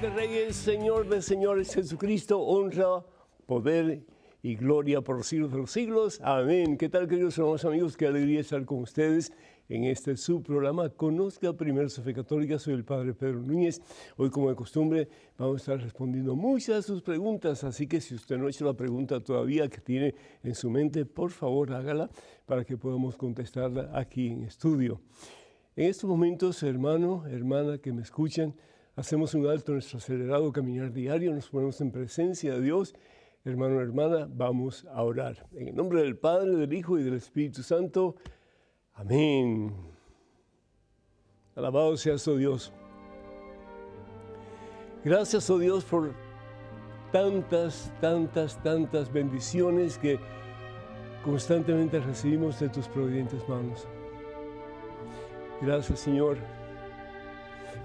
De Reyes, Señor de Señores, Jesucristo, honra, poder y gloria por los siglos de los siglos. Amén. ¿Qué tal, queridos hermanos amigos? Qué alegría estar con ustedes en este subprograma Conozca primero su fe católica. Soy el Padre Pedro Núñez. Hoy, como de costumbre, vamos a estar respondiendo muchas de sus preguntas. Así que si usted no ha hecho la pregunta todavía que tiene en su mente, por favor hágala para que podamos contestarla aquí en estudio. En estos momentos, hermano, hermana que me escuchan, hacemos un alto en nuestro acelerado caminar diario, nos ponemos en presencia de Dios. Hermano, hermana, vamos a orar. En el nombre del Padre, del Hijo y del Espíritu Santo. Amén. Alabado seas, oh Dios. Gracias, oh Dios, por tantas, tantas, tantas bendiciones que constantemente recibimos de tus providentes manos. Gracias, Señor,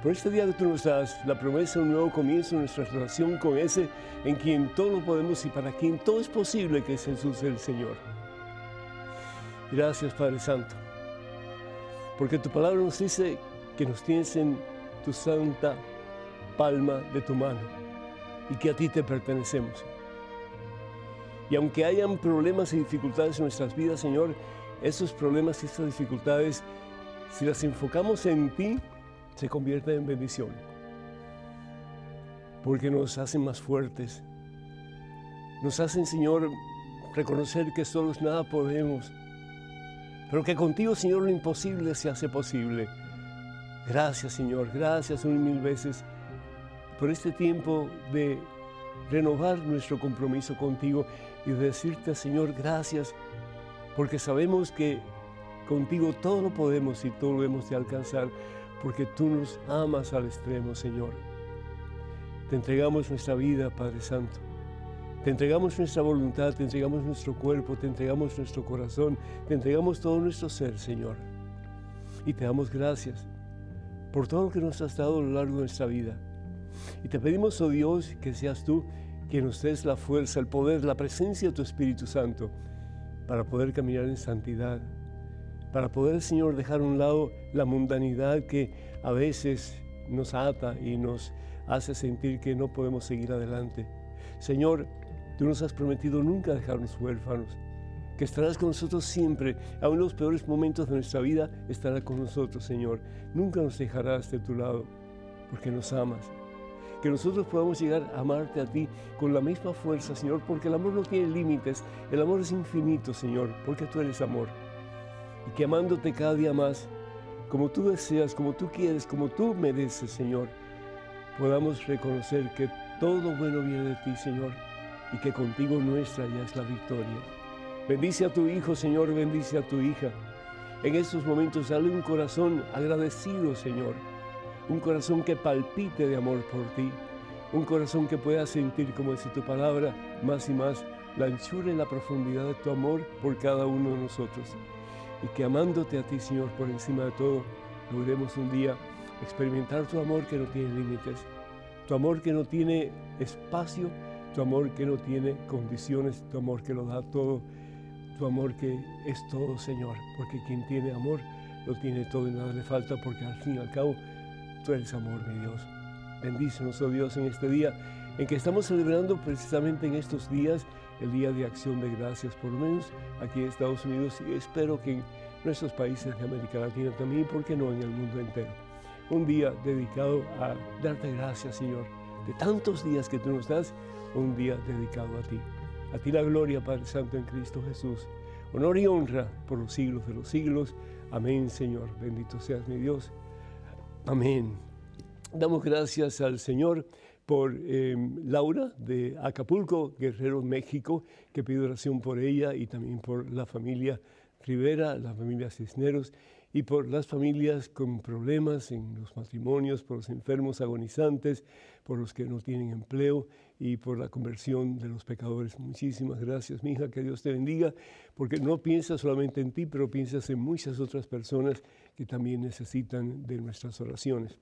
por este día tú nos das, la promesa de un nuevo comienzo en nuestra relación con ese en quien todo lo podemos y para quien todo es posible, que es Jesús el Señor. Gracias, Padre Santo, porque tu palabra nos dice que nos tienes en tu santa palma de tu mano y que a ti te pertenecemos. Y aunque hayan problemas y dificultades en nuestras vidas, Señor, esos problemas y esas dificultades si las enfocamos en ti, se convierten en bendición. Porque nos hacen más fuertes. Nos hacen, Señor, reconocer que solos nada podemos. Pero que contigo, Señor, lo imposible se hace posible. Gracias, Señor. Gracias un mil veces por este tiempo de renovar nuestro compromiso contigo y decirte, Señor, gracias, porque sabemos que Contigo todo lo podemos y todo lo hemos de alcanzar, porque tú nos amas al extremo, Señor. Te entregamos nuestra vida, Padre Santo. Te entregamos nuestra voluntad, te entregamos nuestro cuerpo, te entregamos nuestro corazón, te entregamos todo nuestro ser, Señor. Y te damos gracias por todo lo que nos has dado a lo largo de nuestra vida. Y te pedimos, oh Dios, que seas tú quien nos des la fuerza, el poder, la presencia de tu Espíritu Santo para poder caminar en santidad, para poder, Señor, dejar a un lado la mundanidad que a veces nos ata y nos hace sentir que no podemos seguir adelante. Señor, tú nos has prometido nunca dejarnos huérfanos, que estarás con nosotros siempre, aun en los peores momentos de nuestra vida, estarás con nosotros, Señor. Nunca nos dejarás de tu lado, porque nos amas. Que nosotros podamos llegar a amarte a ti con la misma fuerza, Señor, porque el amor no tiene límites, el amor es infinito, Señor, porque tú eres amor y que amándote cada día más, como tú deseas, como tú quieres, como tú mereces, Señor, podamos reconocer que todo bueno viene de ti, Señor, y que contigo nuestra ya es la victoria. Bendice a tu hijo, Señor, bendice a tu hija. En estos momentos dale un corazón agradecido, Señor, un corazón que palpite de amor por ti, un corazón que pueda sentir, como dice tu palabra, más y más la anchura y la profundidad de tu amor por cada uno de nosotros y que amándote a ti, Señor, por encima de todo, logremos un día experimentar tu amor que no tiene límites, tu amor que no tiene espacio, tu amor que no tiene condiciones, tu amor que lo da todo, tu amor que es todo, Señor, porque quien tiene amor lo tiene todo y nada le falta, porque al fin y al cabo tú eres amor, mi Dios. Bendícenos, oh Dios, en este día en que estamos celebrando precisamente en estos días el Día de Acción de Gracias, por lo menos aquí en Estados Unidos y espero que en nuestros países de América Latina también, y por qué no en el mundo entero. Un día dedicado a darte gracias, Señor, de tantos días que tú nos das, un día dedicado a ti. A ti la gloria, Padre Santo, en Cristo Jesús. Honor y honra por los siglos de los siglos. Amén, Señor. Bendito seas mi Dios. Amén. Damos gracias al Señor por em, Laura de Acapulco, Guerrero, México, que pide oración por ella y también por la familia Rivera, la familia Cisneros y por las familias con problemas en los matrimonios, por los enfermos agonizantes, por los que no tienen empleo y por la conversión de los pecadores. Muchísimas gracias, mi hija, que Dios te bendiga, porque no piensas solamente en ti, pero piensas en muchas otras personas que también necesitan de nuestras oraciones.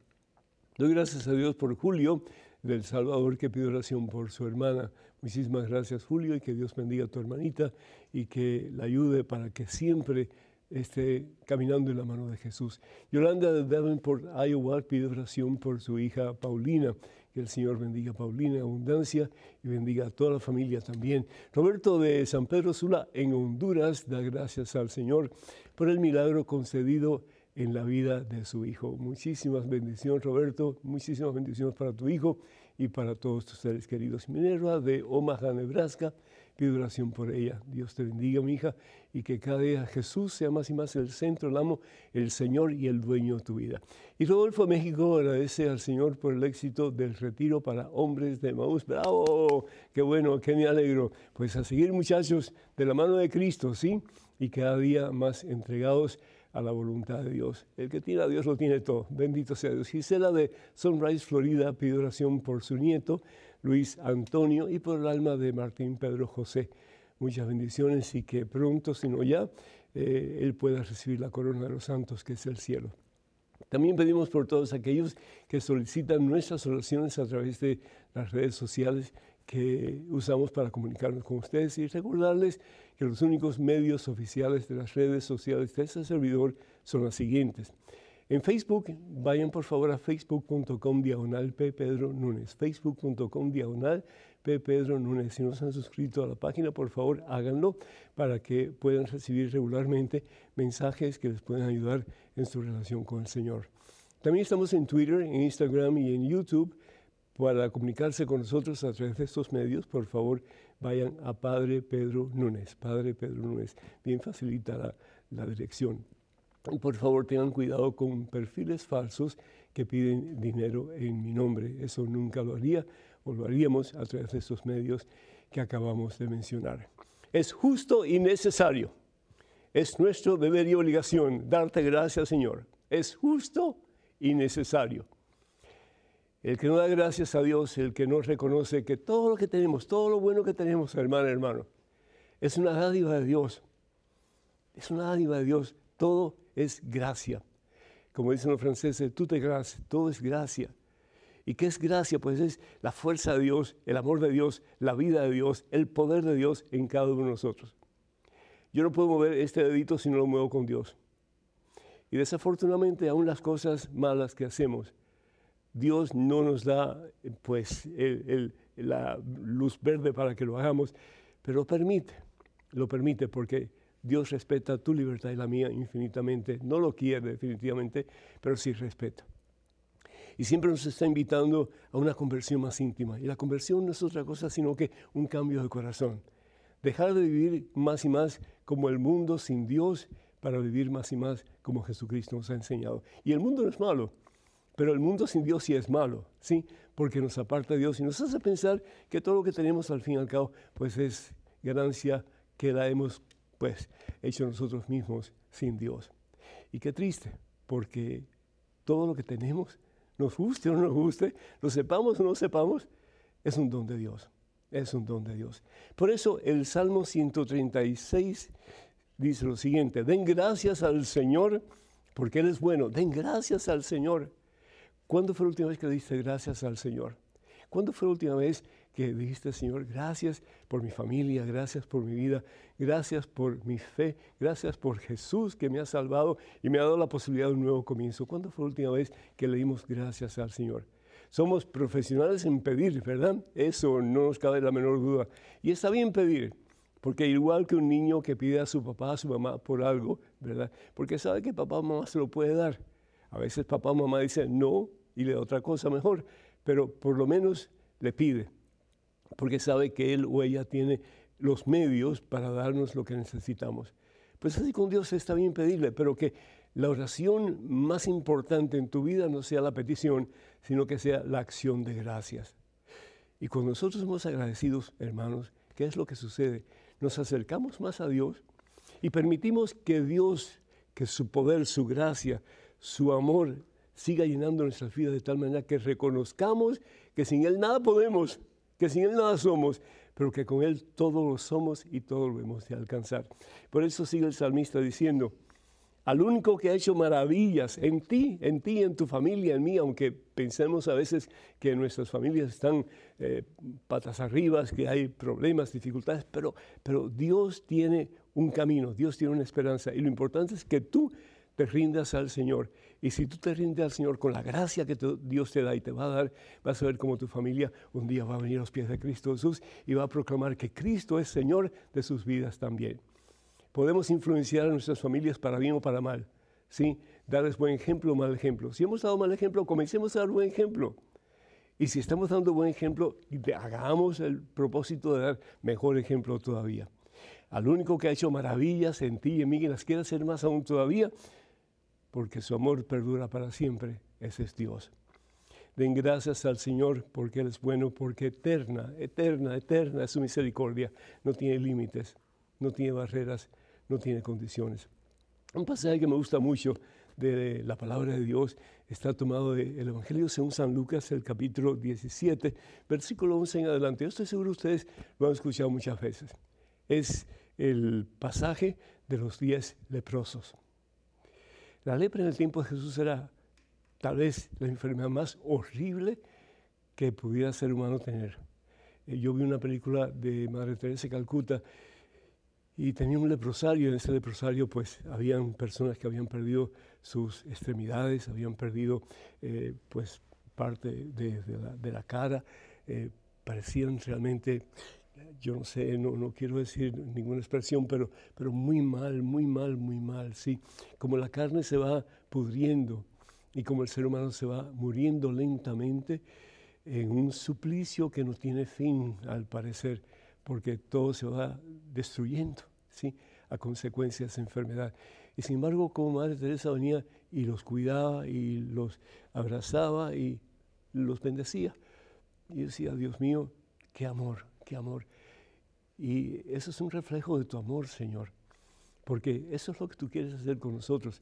Doy gracias a Dios por Julio, del Salvador que pide oración por su hermana. Muchísimas gracias Julio y que Dios bendiga a tu hermanita y que la ayude para que siempre esté caminando en la mano de Jesús. Yolanda de Davenport, Iowa, pide oración por su hija Paulina, Que el Señor bendiga a Paulina en abundancia y bendiga a toda la familia también. Roberto de San Pedro Sula en Honduras da gracias al Señor por el milagro concedido en la vida de su hijo. Muchísimas bendiciones, Roberto. Muchísimas bendiciones para tu hijo y para todos tus seres queridos. Minerva de Omaha, Nebraska Pido oración por ella. Dios te bendiga, mi hija, y que cada día Jesús sea más y más el centro, el amo, el Señor y el dueño de tu vida. Y Rodolfo México agradece al Señor por el éxito del retiro para hombres de Maús. ¡Bravo! ¡Qué bueno! ¡Qué me alegro! Pues a seguir, muchachos, de la mano de Cristo, ¿sí? Y cada día más entregados a la voluntad de Dios. El que tiene a Dios lo tiene todo. Bendito sea Dios. Gisela de Sunrise, Florida, pide oración por su nieto Luis Antonio y por el alma de Martín Pedro José. Muchas bendiciones y que pronto, si no ya, eh, él pueda recibir la corona de los santos, que es el cielo. También pedimos por todos aquellos que solicitan nuestras oraciones a través de las redes sociales que usamos para comunicarnos con ustedes y recordarles que los únicos medios oficiales de las redes sociales de este servidor son las siguientes. En Facebook, vayan por favor a facebook.com diagonal P. Núñez. Facebook.com diagonal P. Pedro Núñez. Si no se han suscrito a la página, por favor háganlo para que puedan recibir regularmente mensajes que les puedan ayudar en su relación con el Señor. También estamos en Twitter, en Instagram y en YouTube. Para comunicarse con nosotros a través de estos medios, por favor, vayan a Padre Pedro Núñez. Padre Pedro Núñez. Bien facilita la, dirección. Y por favor tengan cuidado con perfiles falsos que piden dinero en mi nombre. Eso nunca lo haría o lo haríamos a través de estos medios que acabamos de mencionar. Es justo y necesario. Es nuestro deber y obligación darte gracias, Señor. Es justo y necesario. El que no da gracias a Dios, el que no reconoce que todo lo que tenemos, todo lo bueno que tenemos, hermano, hermano, es una dádiva de Dios. Es una dádiva de Dios. Todo es gracia. Como dicen los franceses, tú te gracias, todo es gracia. ¿Y qué es gracia? Pues es la fuerza de Dios, el amor de Dios, la vida de Dios, el poder de Dios en cada uno de nosotros. Yo no puedo mover este dedito si no lo muevo con Dios. Y desafortunadamente, aún las cosas malas que hacemos, Dios no nos da pues la luz verde para que lo hagamos, pero lo permite, lo permite porque Dios respeta tu libertad y la mía infinitamente. No lo quiere definitivamente, pero sí respeta. Y siempre nos está invitando a una conversión más íntima. Y la conversión no es otra cosa sino que un cambio de corazón. Dejar de vivir más y más como el mundo sin Dios para vivir más y más como Jesucristo nos ha enseñado. Y el mundo no es malo, pero el mundo sin Dios sí es malo, ¿sí? Porque nos aparta de Dios y nos hace pensar que todo lo que tenemos al fin y al cabo pues es ganancia que la hemos pues hecho nosotros mismos sin Dios. Y qué triste, porque todo lo que tenemos, nos guste o no nos guste, lo sepamos o no sepamos, es un don de Dios. Es un don de Dios. Por eso el Salmo 136 dice lo siguiente, den gracias al Señor porque Él es bueno, den gracias al Señor. ¿Cuándo fue la última vez que le diste gracias al Señor? ¿Cuándo fue la última vez que dijiste, Señor, gracias por mi familia, gracias por mi vida, gracias por mi fe, gracias por Jesús que me ha salvado y me ha dado la posibilidad de un nuevo comienzo? ¿Cuándo fue la última vez que le dimos gracias al Señor? Somos profesionales en pedir, ¿verdad? Eso no nos cabe la menor duda. Y está bien pedir, porque igual que un niño que pide a su papá, a su mamá por algo, ¿verdad? Porque sabe que papá o mamá se lo puede dar. A veces papá o mamá dicen no y le da otra cosa mejor, pero por lo menos le pide porque sabe que Él o ella tiene los medios para darnos lo que necesitamos. Pues así con Dios está bien pedirle, pero que la oración más importante en tu vida no sea la petición, sino que sea la acción de gracias. Y cuando nosotros somos agradecidos, hermanos, ¿qué es lo que sucede? Nos acercamos más a Dios y permitimos que Dios, que su poder, su gracia, su amor siga llenando nuestras vidas de tal manera que reconozcamos que sin Él nada podemos que sin Él nada somos, pero que con Él todo lo somos y todo lo hemos de alcanzar. Por eso sigue el salmista diciendo, al único que ha hecho maravillas en ti, en ti, en tu familia, en mí, aunque pensemos a veces que nuestras familias están eh, patas arriba, que hay problemas, dificultades, pero, pero Dios tiene un camino, Dios tiene una esperanza y lo importante es que tú te rindas al Señor. Y si tú te rindes al Señor con la gracia que Dios te da y te va a dar, vas a ver cómo tu familia un día va a venir a los pies de Cristo Jesús y va a proclamar que Cristo es Señor de sus vidas también. Podemos influenciar a nuestras familias para bien o para mal. ¿sí? Darles buen ejemplo o mal ejemplo. Si hemos dado mal ejemplo, comencemos a dar buen ejemplo. Y si estamos dando buen ejemplo, hagamos el propósito de dar mejor ejemplo todavía. Al único que ha hecho maravillas en ti y en mí, que las quiere hacer más aún todavía, porque su amor perdura para siempre, ese es Dios. Den gracias al Señor porque Él es bueno, porque eterna, eterna, eterna es su misericordia. No tiene límites, no tiene barreras, no tiene condiciones. Un pasaje que me gusta mucho de la palabra de Dios está tomado del Evangelio según San Lucas, el capítulo 17, versículo 11 en adelante. Yo estoy seguro ustedes lo han escuchado muchas veces. Es el pasaje de los diez leprosos. La lepra en el tiempo de Jesús era tal vez la enfermedad más horrible que pudiera ser humano tener. Eh, yo vi una película de Madre Teresa de Calcuta y tenía un leprosario. En ese leprosario, pues, habían personas que habían perdido sus extremidades, habían perdido, eh, pues, parte de, la, cara, eh, parecían realmente, yo no sé, no, no, quiero decir ninguna expresión, pero, pero muy mal, muy mal, muy mal, sí. Como la carne se va pudriendo y como el ser humano se va muriendo lentamente en un suplicio que no tiene fin, al parecer porque todo se va destruyendo, ¿sí? A consecuencia de esa enfermedad. Y sin embargo, como Madre Teresa venía y los cuidaba y los abrazaba y los bendecía. Y decía, Dios mío, qué amor, qué amor. Y eso es un reflejo de tu amor, Señor, porque eso es lo que tú quieres hacer con nosotros.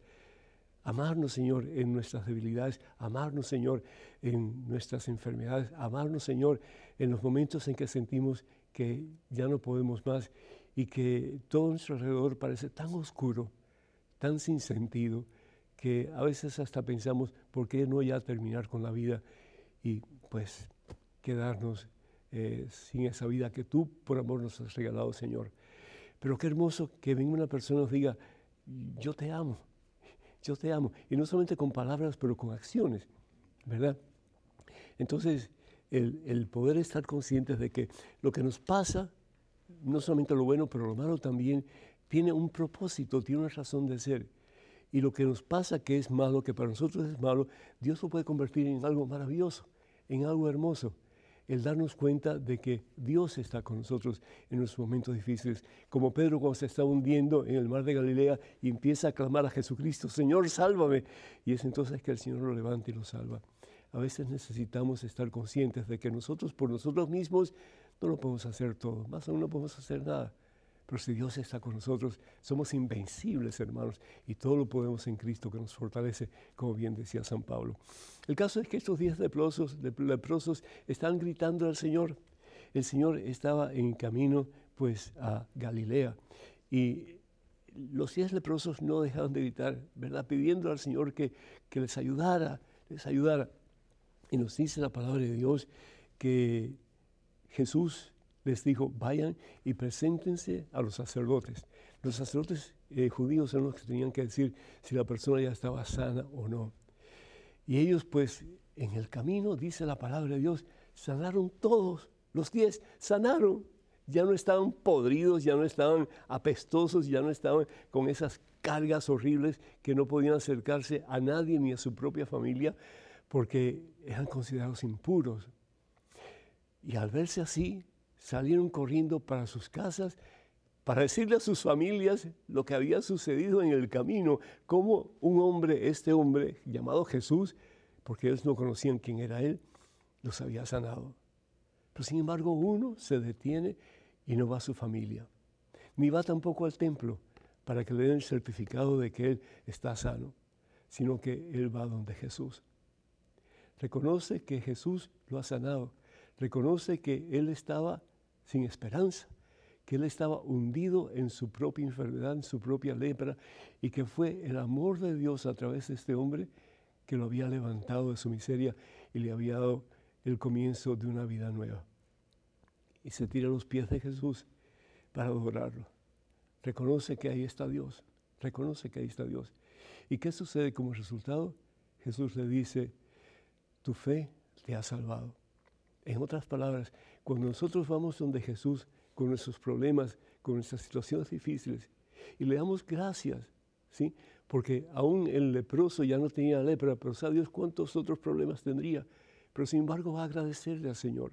Amarnos, Señor, en nuestras debilidades, amarnos, Señor, en nuestras enfermedades, amarnos, Señor, en los momentos en que sentimos que ya no podemos más y que todo nuestro alrededor parece tan oscuro, tan sin sentido, que a veces hasta pensamos, ¿por qué no ya terminar con la vida y pues quedarnos eh, sin esa vida que tú por amor nos has regalado, Señor? Pero qué hermoso que venga una persona y nos diga, yo te amo, yo te amo. Y no solamente con palabras, pero con acciones, ¿verdad? Entonces, el, poder estar conscientes de que lo que nos pasa, no solamente lo bueno, pero lo malo también, tiene un propósito, tiene una razón de ser. Y lo que nos pasa que es malo, que para nosotros es malo, Dios lo puede convertir en algo maravilloso, en algo hermoso. El darnos cuenta de que Dios está con nosotros en nuestros momentos difíciles. Como Pedro cuando se está hundiendo en el mar de Galilea y empieza a clamar a Jesucristo, Señor, sálvame. Y es entonces que el Señor lo levanta y lo salva a veces necesitamos estar conscientes de que nosotros por nosotros mismos no lo podemos hacer todo, más aún no podemos hacer nada. Pero si Dios está con nosotros, somos invencibles, hermanos, y todo lo podemos en Cristo que nos fortalece, como bien decía San Pablo. El caso es que estos diez leprosos, leprosos están gritando al Señor. El Señor estaba en camino, pues, a Galilea. Y los diez leprosos no dejaban de gritar, ¿verdad? Pidiendo al Señor que, que les ayudara, les ayudara. Y nos dice la palabra de Dios que Jesús les dijo, vayan y preséntense a los sacerdotes. Los sacerdotes eh, judíos son los que tenían que decir si la persona ya estaba sana o no. Y ellos pues en el camino, dice la palabra de Dios, sanaron todos, los diez, sanaron. Ya no estaban podridos, ya no estaban apestosos, ya no estaban con esas cargas horribles que no podían acercarse a nadie ni a su propia familia, porque eran considerados impuros. Y al verse así, salieron corriendo para sus casas para decirle a sus familias lo que había sucedido en el camino, cómo un hombre, este hombre llamado Jesús, porque ellos no conocían quién era él, los había sanado. Pero sin embargo uno se detiene y no va a su familia, ni va tampoco al templo para que le den el certificado de que él está sano, sino que él va donde Jesús. Reconoce que Jesús lo ha sanado. Reconoce que él estaba sin esperanza, que él estaba hundido en su propia enfermedad, en su propia lepra, y que fue el amor de Dios a través de este hombre que lo había levantado de su miseria y le había dado el comienzo de una vida nueva. Y se tira a los pies de Jesús para adorarlo. Reconoce que ahí está Dios, reconoce que ahí está Dios. ¿Y qué sucede como resultado? Jesús le dice, tu fe te ha salvado. En otras palabras, cuando nosotros vamos donde Jesús con nuestros problemas, con nuestras situaciones difíciles, y le damos gracias, ¿sí? Porque aún el leproso ya no tenía lepra, pero sabe Dios cuántos otros problemas tendría. Pero sin embargo va a agradecerle al Señor,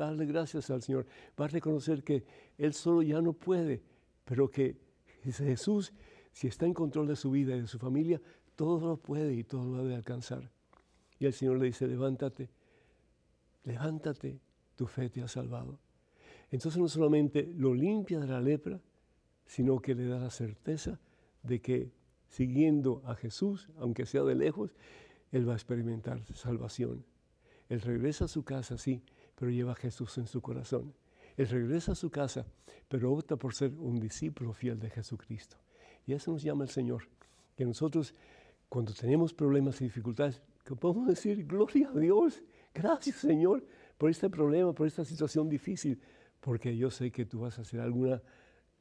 va a darle gracias al Señor, va a reconocer que Él solo ya no puede, pero que Jesús, si está en control de su vida y de su familia, todo lo puede y todo lo debe alcanzar. Y el Señor le dice, levántate, levántate, tu fe te ha salvado. Entonces no solamente lo limpia de la lepra, sino que le da la certeza de que siguiendo a Jesús, aunque sea de lejos, él va a experimentar salvación. Él regresa a su casa, sí, pero lleva a Jesús en su corazón. Él regresa a su casa, pero opta por ser un discípulo fiel de Jesucristo. Y eso nos llama el Señor, que nosotros cuando tenemos problemas y dificultades, que podemos decir, gloria a Dios, gracias Señor por este problema, por esta situación difícil, porque yo sé que tú vas a hacer alguna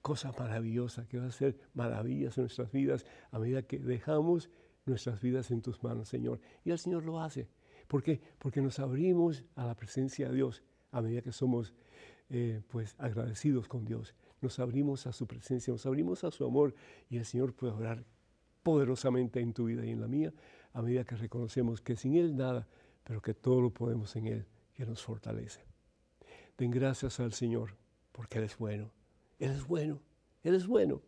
cosa maravillosa, que vas a hacer maravillas en nuestras vidas a medida que dejamos nuestras vidas en tus manos, Señor. Y el Señor lo hace. ¿Por qué? Porque nos abrimos a la presencia de Dios a medida que somos eh, pues agradecidos con Dios. Nos abrimos a su presencia, nos abrimos a su amor y el Señor puede orar poderosamente en tu vida y en la mía a medida que reconocemos que sin Él nada, pero que todo lo podemos en Él, que nos fortalece. Den gracias al Señor, porque Él es bueno. Él es bueno, Él es bueno.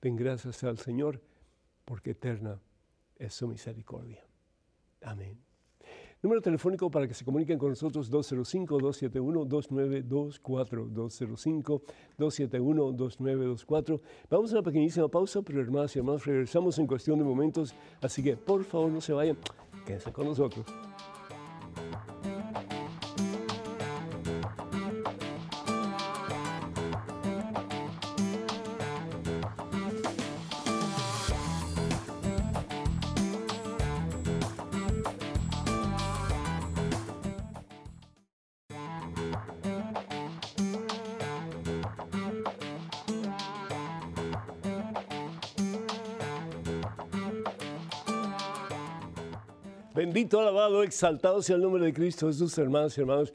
Den gracias al Señor, porque eterna es su misericordia. Amén. Número telefónico para que se comuniquen con nosotros 205-271-2924, 205-271-2924. Vamos a una pequeñísima pausa, pero hermanas y hermanos, regresamos en cuestión de momentos, así que por favor no se vayan, quédense con nosotros. Bendito, alabado, exaltado sea el nombre de Cristo Jesús, hermanos y hermanos.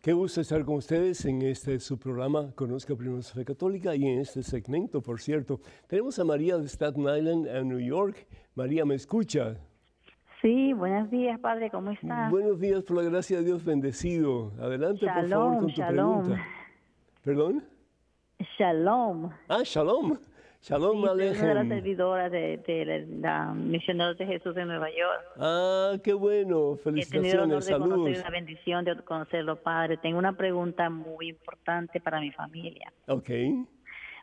Qué gusto estar con ustedes en este su programa Conozca Primero Fe Católica y en este segmento, por cierto. Tenemos a María de Staten Island, en New York. María, ¿me escucha? Sí, buenos días, Padre, ¿cómo está? Buenos días, por la gracia de Dios, bendecido. Adelante, por favor, con tu pregunta. ¿Perdón? Shalom. Ah, shalom. Shalom sí, Alejem. Una de las servidoras de, de, la Misioneros de Jesús en Nueva York. Ah, qué bueno. Felicitaciones. He tenido el honor de conocer bendición de conocerlo, Padre. Tengo una pregunta muy importante para mi familia. Ok.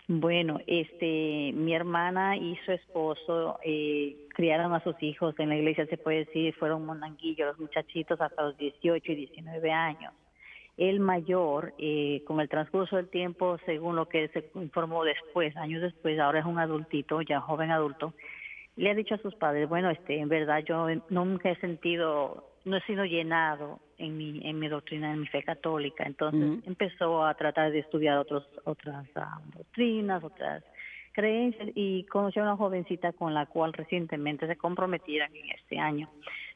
Bueno, este, mi hermana y su esposo eh, criaron a sus hijos en la iglesia, se puede decir, fueron monanguillos, los muchachitos hasta los 18 y 19 años. El mayor, eh, con el transcurso del tiempo, según lo que se informó después, años después, ahora es un adultito, ya joven adulto, le ha dicho a sus padres, bueno, este, en verdad yo nunca he sentido, no he sido llenado en mi, en mi doctrina, en mi fe católica. Entonces empezó a tratar de estudiar otros, otras ah, doctrinas, otras creencias y conoció a una jovencita con la cual recientemente se comprometieron en este año.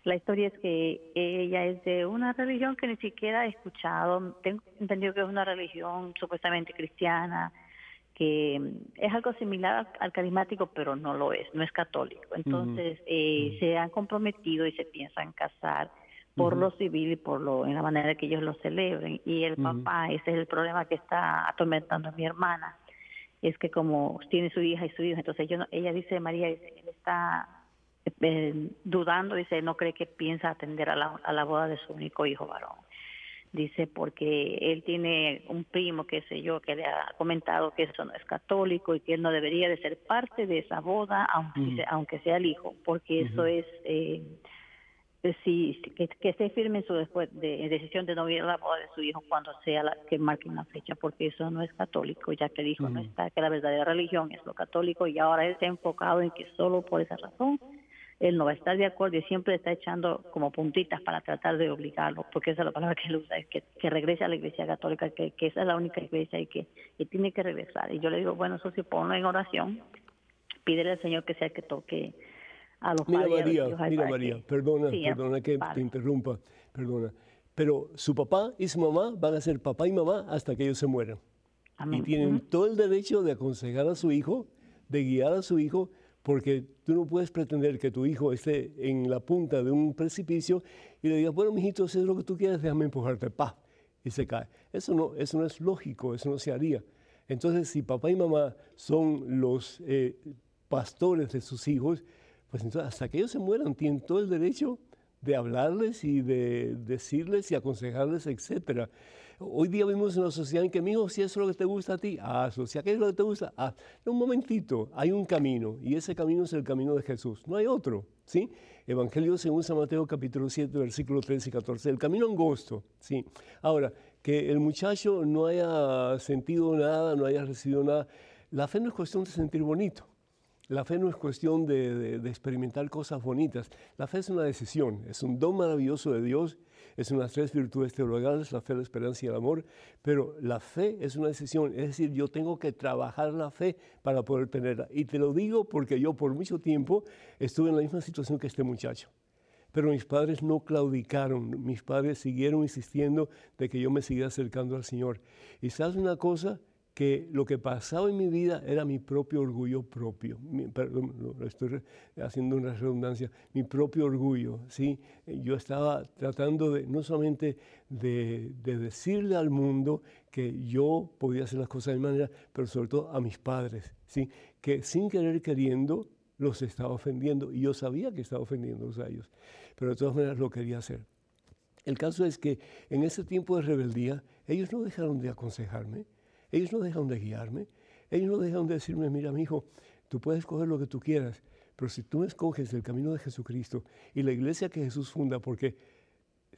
La historia es que ella es de una religión que ni siquiera he escuchado. Tengo entendido que es una religión supuestamente cristiana, que es algo similar al carismático, pero no lo es, no es católico. Entonces, eh, se han comprometido y se piensan casar por lo civil y por lo en la manera que ellos lo celebren. Y el papá, ese es el problema que está atormentando a mi hermana, es que como tiene su hija y su hijo, entonces yo, ella dice, María, él está eh, dudando, dice, no cree que piensa atender a la, a la boda de su único hijo varón. Dice, porque él tiene un primo, qué sé yo, que le ha comentado que eso no es católico y que él no debería de ser parte de esa boda, aunque, aunque sea el hijo, porque eso es... Eh, si, que, que esté firme en su después de, decisión de no ir a la boda de su hijo cuando sea la que marque una fecha, porque eso no es católico, ya que el hijo no está, que la verdadera religión es lo católico y ahora él está enfocado en que solo por esa razón él no va a estar de acuerdo y siempre está echando como puntitas para tratar de obligarlo, porque esa es la palabra que él usa, es que, regrese a la iglesia católica, que, esa es la única iglesia y que, tiene que regresar. Y yo le digo, bueno, eso sí, ponlo en oración, pídele al Señor que sea que toque a los mira padres. María, mira María, perdona, perdona que te interrumpa, perdona. Pero su papá y su mamá van a ser papá y mamá hasta que ellos se mueran. Y tienen todo el derecho de aconsejar a su hijo, de guiar a su hijo, porque tú no puedes pretender que tu hijo esté en la punta de un precipicio y le digas, bueno, mijito, si es lo que tú quieres, déjame empujarte, pa, y se cae. Eso no, eso no es lógico, eso no se haría. Entonces, si papá y mamá son los eh, pastores de sus hijos, pues entonces hasta que ellos se mueran tienen todo el derecho de hablarles y de decirles y aconsejarles, etcétera. Hoy día vivimos en una sociedad en que, mi hijo, si eso es lo que te gusta a ti, hazlo. Si aquello es lo que te gusta, haz. Un momentito, hay un camino y ese camino es el camino de Jesús. No hay otro, ¿sí? Evangelio según San Mateo capítulo 7, versículos 13 y 14. El camino angosto, ¿sí? Ahora, que el muchacho no haya sentido nada, no haya recibido nada. La fe no es cuestión de sentir bonito. La fe no es cuestión de, experimentar cosas bonitas. La fe es una decisión, es un don maravilloso de Dios, es unas tres virtudes teologales, la fe, la esperanza y el amor, pero la fe es una decisión, es decir, yo tengo que trabajar la fe para poder tenerla. Y te lo digo porque yo por mucho tiempo estuve en la misma situación que este muchacho. Pero mis padres no claudicaron, mis padres siguieron insistiendo de que yo me siguiera acercando al Señor. Y sabes una cosa, que lo que pasaba en mi vida era mi propio orgullo propio, perdón, lo estoy haciendo una redundancia, mi propio orgullo, ¿sí? Yo estaba tratando de, no solamente de, decirle al mundo que yo podía hacer las cosas de manera, pero sobre todo a mis padres, ¿sí? Que sin querer queriendo los estaba ofendiendo y yo sabía que estaba ofendiendo a ellos, pero de todas maneras lo quería hacer. El caso es que en ese tiempo de rebeldía, ellos no dejaron de aconsejarme, ellos no dejan de guiarme, ellos no dejan de decirme, mira, mi hijo, tú puedes coger lo que tú quieras, pero si tú escoges el camino de Jesucristo y la iglesia que Jesús funda, porque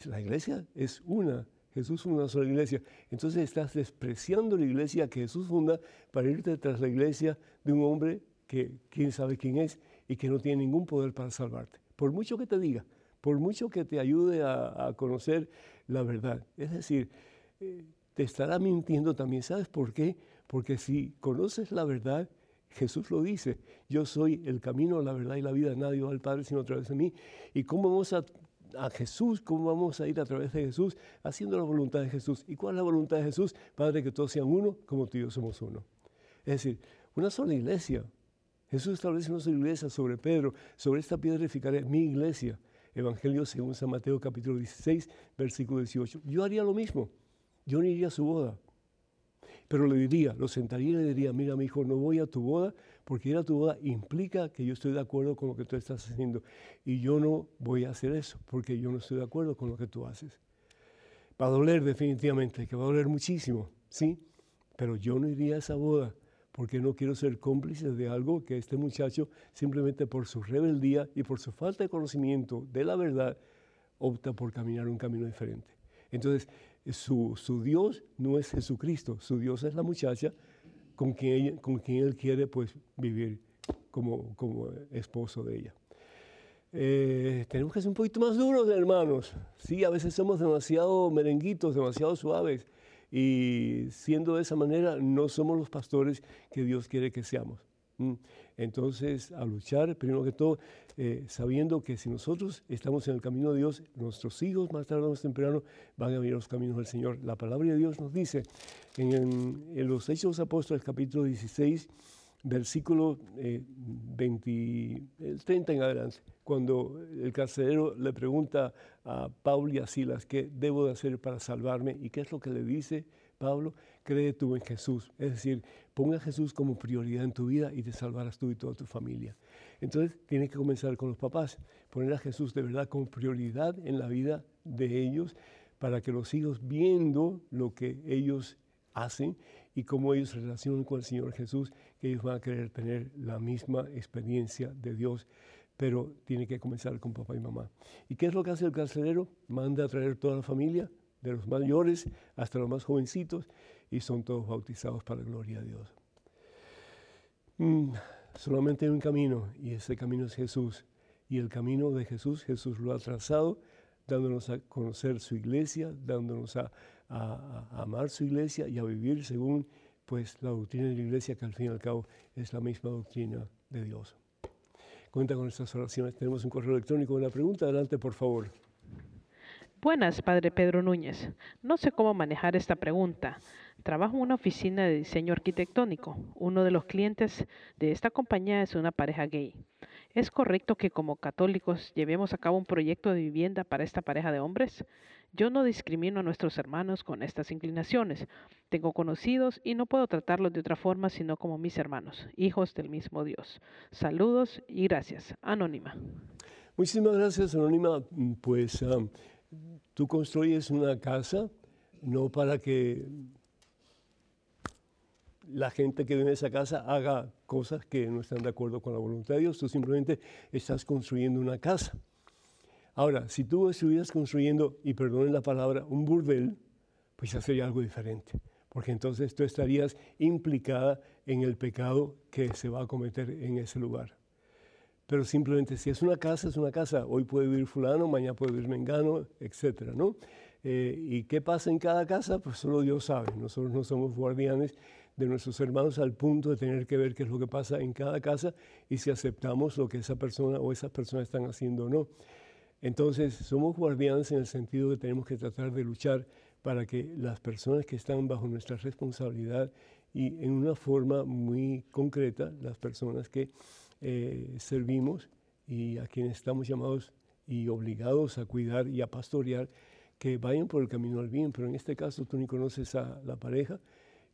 la iglesia es una, Jesús funda una sola iglesia, entonces estás despreciando la iglesia que Jesús funda para irte tras la iglesia de un hombre que quién sabe quién es y que no tiene ningún poder para salvarte. Por mucho que te diga, por mucho que te ayude a, conocer la verdad. Es decir, eh, te estará mintiendo también. ¿Sabes por qué? Porque si conoces la verdad, Jesús lo dice, yo soy el camino, la verdad y la vida, nadie va al Padre sino a través de mí. ¿Y cómo vamos a, a Jesús? ¿Cómo vamos a ir a través de Jesús? Haciendo la voluntad de Jesús. ¿Y cuál es la voluntad de Jesús? Padre, que todos sean uno, como tú y yo somos uno. Es decir, una sola iglesia. Jesús establece una sola iglesia sobre Pedro, sobre esta piedra edificaré mi iglesia. Evangelio según San Mateo capítulo 16, versículo 18. Yo haría lo mismo yo no iría a su boda. Pero le diría, lo sentaría y le diría, mira mi hijo, no voy a tu boda porque ir a tu boda implica que yo estoy de acuerdo con lo que tú estás haciendo. Y yo no voy a hacer eso porque yo no estoy de acuerdo con lo que tú haces. Va a doler definitivamente, que va a doler muchísimo, ¿sí? Pero yo no iría a esa boda porque no quiero ser cómplice de algo que este muchacho simplemente por su rebeldía y por su falta de conocimiento de la verdad opta por caminar un camino diferente. Entonces, su, Dios no es Jesucristo, su Dios es la muchacha con quien, con quien él quiere pues, vivir como, como esposo de ella. Eh, tenemos que ser un poquito más duros, hermanos. Sí, a veces somos demasiado merenguitos, demasiado suaves. Y siendo de esa manera, no somos los pastores que Dios quiere que seamos. Mm. Entonces, a luchar, primero que todo, eh, sabiendo que si nosotros estamos en el camino de Dios, nuestros hijos más tarde o más temprano van a venir los caminos del Señor. La palabra de Dios nos dice en, los Hechos de los Apóstoles, capítulo 16, versículo 20, eh, el 30 en adelante, cuando el carcelero le pregunta a Pablo y a Silas qué debo de hacer para salvarme y qué es lo que le dice Pablo, cree tú en Jesús. Es decir, ponga a Jesús como prioridad en tu vida y te salvarás tú y toda tu familia. Entonces, tiene que comenzar con los papás, poner a Jesús de verdad como prioridad en la vida de ellos para que los hijos viendo lo que ellos hacen y cómo ellos se relacionan con el Señor Jesús, que ellos van a querer tener la misma experiencia de Dios, pero tiene que comenzar con papá y mamá. ¿Y qué es lo que hace el carcelero? Manda a traer toda la familia, de los mayores hasta los más jovencitos, y son todos bautizados para la gloria de Dios. Mm, solamente hay un camino, y ese camino es Jesús. Y el camino de Jesús, Jesús lo ha trazado, dándonos a conocer su iglesia, dándonos a, amar su iglesia y a vivir según pues, la doctrina de la iglesia, que al fin y al cabo es la misma doctrina de Dios. cuenta con estas oraciones. Tenemos un correo electrónico, una pregunta, adelante por favor. Buenas, Padre Pedro Núñez. No sé cómo manejar esta pregunta. Trabajo en una oficina de diseño arquitectónico. Uno de los clientes de esta compañía es una pareja gay. ¿Es correcto que como católicos llevemos a cabo un proyecto de vivienda para esta pareja de hombres? Yo no discrimino a nuestros hermanos con estas inclinaciones. Tengo conocidos y no puedo tratarlos de otra forma sino como mis hermanos, hijos del mismo Dios. Saludos y gracias. Anónima. Muchísimas gracias, Anónima. Pues tú construyes una casa no para que la gente que vive en esa casa haga cosas que no están de acuerdo con la voluntad de Dios. Tú simplemente estás construyendo una casa. Ahora, si tú estuvieras construyendo, y perdonen la palabra, un burdel, pues ya sería algo diferente, porque entonces tú estarías implicada en el pecado que se va a cometer en ese lugar. Pero simplemente si es una casa, es una casa. Hoy puede vivir fulano, mañana puede vivir mengano, etcétera, ¿no? Eh, ¿Y qué pasa en cada casa? Pues solo Dios sabe. Nosotros no somos guardianes de nuestros hermanos al punto de tener que ver qué es lo que pasa en cada casa y si aceptamos lo que esa persona o esas personas están haciendo o no. Entonces, somos guardianes en el sentido de que tenemos que tratar de luchar para que las personas que están bajo nuestra responsabilidad y en una forma muy concreta, las personas que eh, servimos y a quienes estamos llamados y obligados a cuidar y a pastorear, que vayan por el camino al bien. Pero en este caso tú ni conoces a la pareja,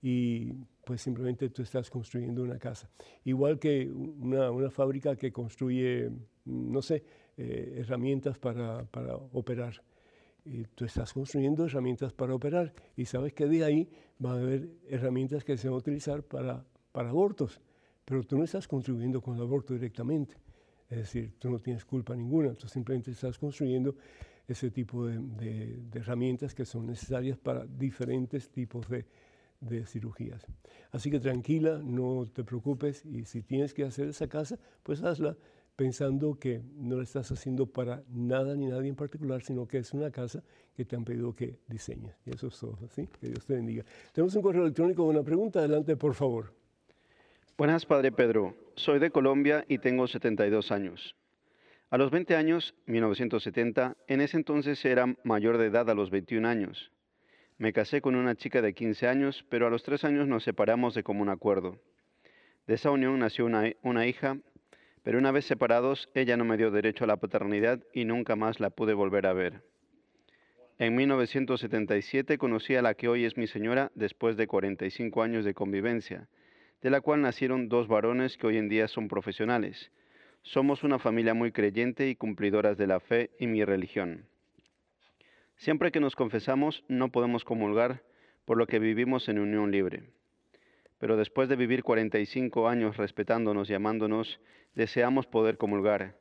y pues simplemente tú estás construyendo una casa. Igual que una, una fábrica que construye, no sé, eh, herramientas para, para operar. Y tú estás construyendo herramientas para operar y sabes que de ahí va a haber herramientas que se van a utilizar para, para abortos, pero tú no estás contribuyendo con el aborto directamente. Es decir, tú no tienes culpa ninguna, tú simplemente estás construyendo ese tipo de, de, de herramientas que son necesarias para diferentes tipos de, de cirugías. Así que tranquila, no te preocupes y si tienes que hacer esa casa, pues hazla pensando que no la estás haciendo para nada ni nadie en particular, sino que es una casa que te han pedido que diseñes. Y eso es todo, ¿sí? Que Dios te bendiga. Tenemos un correo electrónico con una pregunta. Adelante, por favor. Buenas, Padre Pedro. Soy de Colombia y tengo 72 años. A los 20 años, 1970, en ese entonces era mayor de edad a los 21 años. Me casé con una chica de 15 años, pero a los tres años nos separamos de común acuerdo. De esa unión nació una, una, hija, pero una vez separados, ella no me dio derecho a la paternidad y nunca más la pude volver a ver. En 1977 conocí a la que hoy es mi señora después de 45 años de convivencia, de la cual nacieron dos varones que hoy en día son profesionales. Somos una familia muy creyente y cumplidoras de la fe y mi religión. Siempre que nos confesamos no podemos comulgar, por lo que vivimos en unión libre. Pero después de vivir 45 años respetándonos y amándonos, deseamos poder comulgar.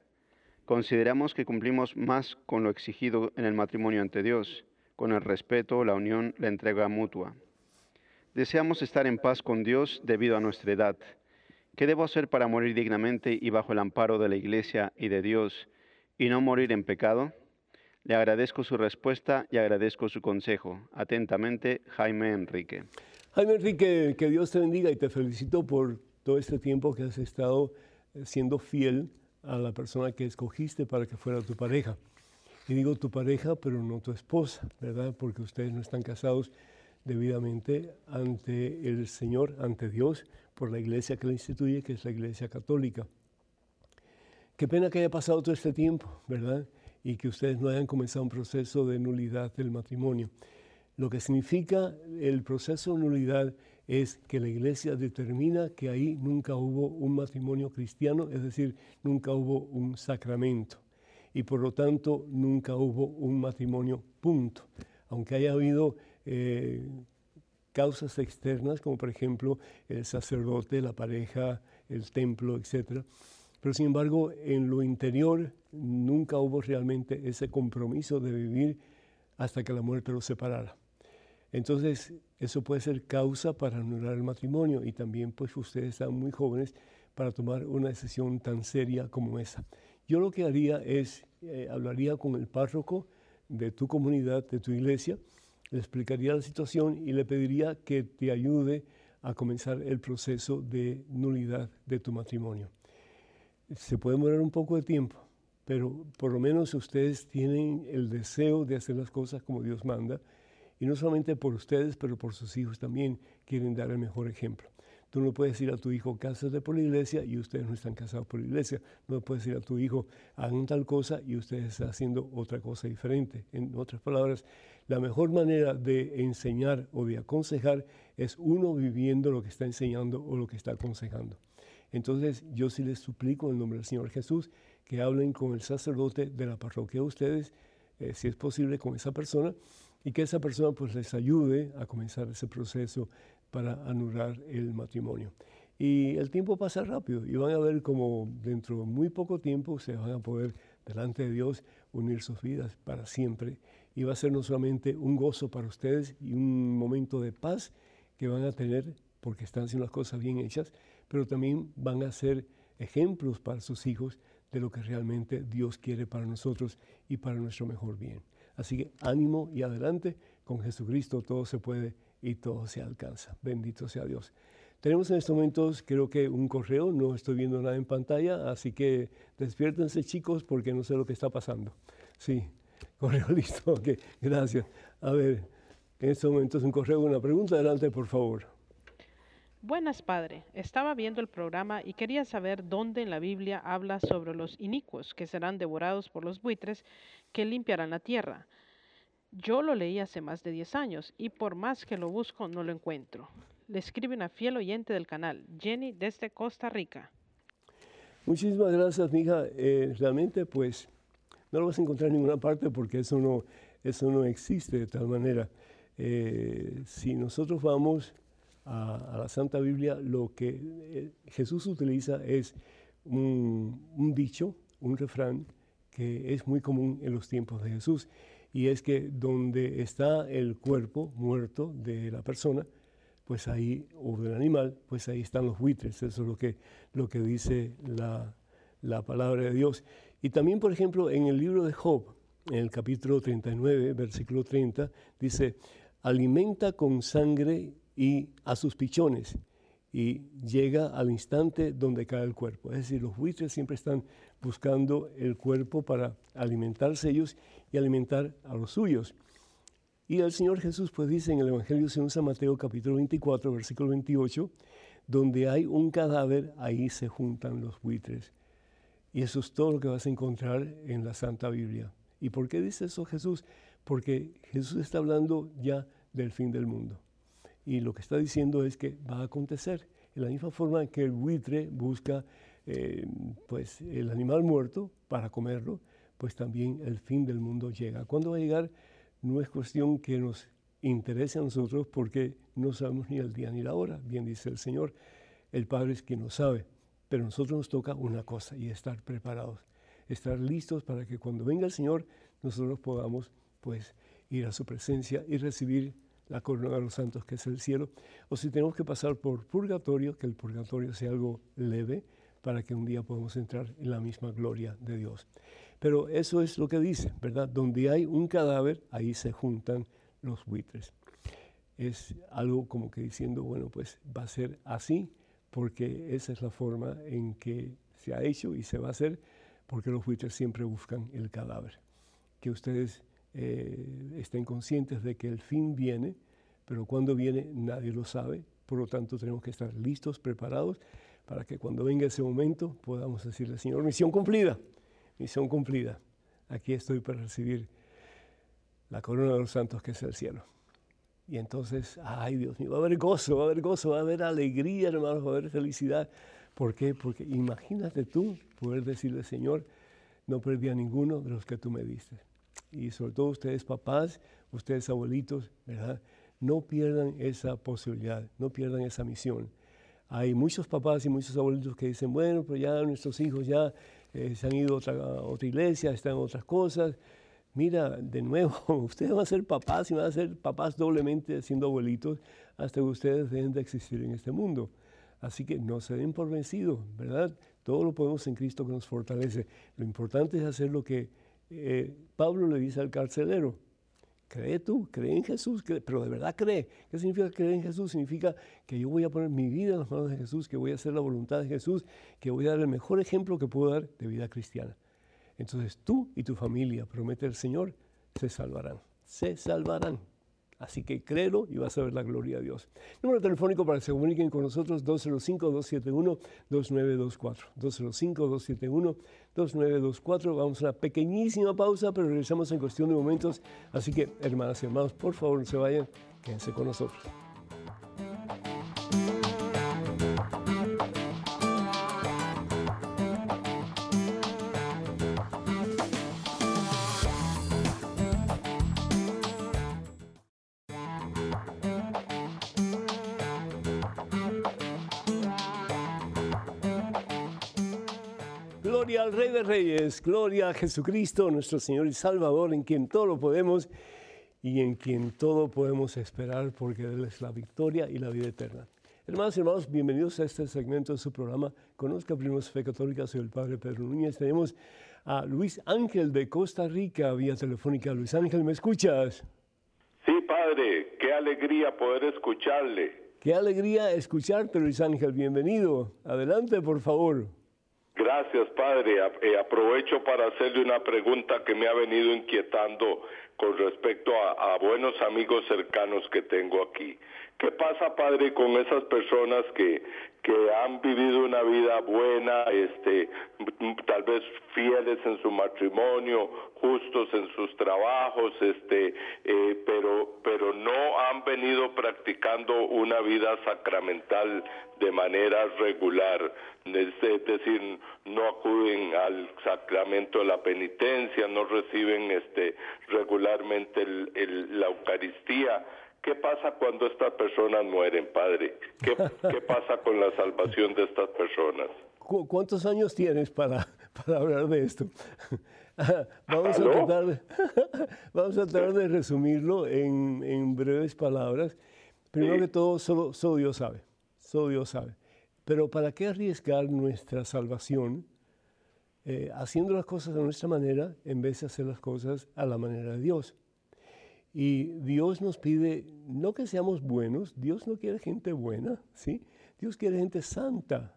Consideramos que cumplimos más con lo exigido en el matrimonio ante Dios, con el respeto, la unión, la entrega mutua. Deseamos estar en paz con Dios debido a nuestra edad. ¿Qué debo hacer para morir dignamente y bajo el amparo de la Iglesia y de Dios y no morir en pecado? Le agradezco su respuesta y agradezco su consejo. Atentamente, Jaime Enrique. Jaime Enrique, que Dios te bendiga y te felicito por todo este tiempo que has estado eh, siendo fiel a la persona que escogiste para que fuera tu pareja. Y digo tu pareja, pero no tu esposa, ¿verdad? Porque ustedes no están casados debidamente ante el Señor, ante Dios, por la iglesia que la instituye, que es la iglesia católica. Qué pena que haya pasado todo este tiempo, ¿verdad? Y que ustedes no hayan comenzado un proceso de nulidad del matrimonio. Lo que significa el proceso de nulidad es que la iglesia determina que ahí nunca hubo un matrimonio cristiano, es decir, nunca hubo un sacramento y por lo tanto nunca hubo un matrimonio punto. Aunque haya habido eh, causas externas, como por ejemplo el sacerdote, la pareja, el templo, etc., pero sin embargo, en lo interior nunca hubo realmente ese compromiso de vivir hasta que la muerte los separara. Entonces, eso puede ser causa para anular el matrimonio y también pues ustedes están muy jóvenes para tomar una decisión tan seria como esa. Yo lo que haría es, eh, hablaría con el párroco de tu comunidad, de tu iglesia, le explicaría la situación y le pediría que te ayude a comenzar el proceso de nulidad de tu matrimonio. Se puede demorar un poco de tiempo, pero por lo menos ustedes tienen el deseo de hacer las cosas como Dios manda, y no solamente por ustedes, pero por sus hijos también quieren dar el mejor ejemplo. Tú no puedes decir a tu hijo, cásate por la iglesia y ustedes no están casados por la iglesia. No puedes decir a tu hijo, hagan tal cosa y ustedes están haciendo otra cosa diferente. En otras palabras, la mejor manera de enseñar o de aconsejar es uno viviendo lo que está enseñando o lo que está aconsejando. Entonces yo sí les suplico en nombre del Señor Jesús que hablen con el sacerdote de la parroquia de ustedes, eh, si es posible con esa persona, y que esa persona pues les ayude a comenzar ese proceso para anular el matrimonio. Y el tiempo pasa rápido y van a ver como dentro de muy poco tiempo se van a poder delante de Dios unir sus vidas para siempre. Y va a ser no solamente un gozo para ustedes y un momento de paz que van a tener porque están haciendo las cosas bien hechas, pero también van a ser ejemplos para sus hijos de lo que realmente Dios quiere para nosotros y para nuestro mejor bien. Así que ánimo y adelante, con Jesucristo todo se puede y todo se alcanza. Bendito sea Dios. Tenemos en estos momentos, creo que un correo, no estoy viendo nada en pantalla, así que despiértense chicos porque no sé lo que está pasando. Sí, correo listo, ok, gracias. A ver, en estos momentos un correo, una pregunta, adelante por favor. Buenas, padre. Estaba viendo el programa y quería saber dónde en la Biblia habla sobre los inicuos que serán devorados por los buitres que limpiarán la tierra. Yo lo leí hace más de 10 años y por más que lo busco no lo encuentro. Le escribe una fiel oyente del canal, Jenny desde Costa Rica. Muchísimas gracias, mija. Eh, realmente, pues, no lo vas a encontrar en ninguna parte porque eso no, eso no existe de tal manera. Eh, si nosotros vamos a, la Santa Biblia, lo que eh, Jesús utiliza es un, dicho, un refrán que es muy común en los tiempos de Jesús, y es que donde está el cuerpo muerto de la persona, pues ahí, o del animal, pues ahí están los buitres, eso es lo que, lo que dice la, la palabra de Dios. Y también, por ejemplo, en el libro de Job, en el capítulo 39, versículo 30, dice, alimenta con sangre y a sus pichones y llega al instante donde cae el cuerpo. Es decir, los buitres siempre están buscando el cuerpo para alimentarse ellos y alimentar a los suyos. Y el Señor Jesús pues dice en el Evangelio según San Mateo capítulo 24, versículo 28, donde hay un cadáver, ahí se juntan los buitres. Y eso es todo lo que vas a encontrar en la Santa Biblia. ¿Y por qué dice eso Jesús? Porque Jesús está hablando ya del fin del mundo. Y lo que está diciendo es que va a acontecer. En la misma forma que el buitre busca eh, pues, el animal muerto para comerlo, pues también el fin del mundo llega. ¿Cuándo va a llegar? No es cuestión que nos interese a nosotros porque no sabemos ni el día ni la hora. Bien dice el Señor, el Padre es quien lo sabe. Pero a nosotros nos toca una cosa y estar preparados, estar listos para que cuando venga el Señor nosotros podamos pues ir a su presencia y recibir la corona de los santos, que es el cielo, o si tenemos que pasar por purgatorio, que el purgatorio sea algo leve, para que un día podamos entrar en la misma gloria de Dios. Pero eso es lo que dice, ¿verdad? Donde hay un cadáver, ahí se juntan los buitres. Es algo como que diciendo, bueno, pues va a ser así, porque esa es la forma en que se ha hecho y se va a hacer, porque los buitres siempre buscan el cadáver. Que ustedes eh, estén conscientes de que el fin viene, pero cuando viene nadie lo sabe, por lo tanto tenemos que estar listos, preparados, para que cuando venga ese momento podamos decirle, Señor, misión cumplida, misión cumplida, aquí estoy para recibir la corona de los santos que es el cielo. Y entonces, ay Dios mío, va a haber gozo, va a haber gozo, va a haber alegría, hermanos, va a haber felicidad. ¿Por qué? Porque imagínate tú poder decirle, Señor, no perdí a ninguno de los que tú me diste y sobre todo ustedes papás, ustedes abuelitos, ¿verdad? No pierdan esa posibilidad, no pierdan esa misión. Hay muchos papás y muchos abuelitos que dicen, bueno, pero ya nuestros hijos ya eh, se han ido a otra, otra iglesia, están en otras cosas. Mira, de nuevo, ustedes van a ser papás y van a ser papás doblemente siendo abuelitos hasta que ustedes dejen de existir en este mundo. Así que no se den por vencidos, ¿verdad? Todo lo podemos en Cristo que nos fortalece. Lo importante es hacer lo que eh, Pablo le dice al carcelero, Cree tú, cree en Jesús, pero de verdad cree. ¿Qué significa creer en Jesús? Significa que yo voy a poner mi vida en las manos de Jesús, que voy a hacer la voluntad de Jesús, que voy a dar el mejor ejemplo que puedo dar de vida cristiana. Entonces tú y tu familia, promete el Señor, se salvarán. Se salvarán. Así que créelo y vas a ver la gloria de Dios. Número telefónico para que se comuniquen con nosotros, 205-271-2924. 205-271-2924. Vamos a una pequeñísima pausa, pero regresamos en cuestión de momentos. Así que, hermanas y hermanos, por favor, no se vayan, quédense con nosotros. Gloria al Rey de Reyes, gloria a Jesucristo, nuestro Señor y Salvador, en quien todo lo podemos y en quien todo podemos esperar, porque Él es la victoria y la vida eterna. Hermanos y hermanos, bienvenidos a este segmento de su programa. Conozca Primero Fe Católica, soy el Padre Pedro Núñez. Tenemos a Luis Ángel de Costa Rica, vía telefónica. Luis Ángel, ¿me escuchas? Sí, Padre, qué alegría poder escucharle. Qué alegría escucharte, Luis Ángel. Bienvenido. Adelante, por favor. Gracias, padre. Eh, aprovecho para hacerle una pregunta que me ha venido inquietando con respecto a, buenos amigos cercanos que tengo aquí. ¿Qué pasa, padre, con esas personas que, que han vivido una vida buena, este, tal vez fieles en su matrimonio, justos en sus trabajos, este, eh, pero, pero no han venido practicando una vida sacramental de manera regular, es decir, no acuden al sacramento de la penitencia, no reciben este, regularmente la Eucaristía. ¿Qué pasa cuando estas personas mueren, Padre? ¿Qué, ¿Qué, pasa con la salvación de estas personas? ¿Cuántos años tienes para, para hablar de esto? vamos, a tratar vamos a tratar de resumirlo en, en breves palabras. Primero que todo, solo, solo Dios sabe, solo Dios sabe. Pero ¿para qué arriesgar nuestra salvación eh, haciendo las cosas de nuestra manera en vez de hacer las cosas a la manera de Dios? Y Dios nos pide no que seamos buenos, Dios no quiere gente buena, ¿sí? Dios quiere gente santa.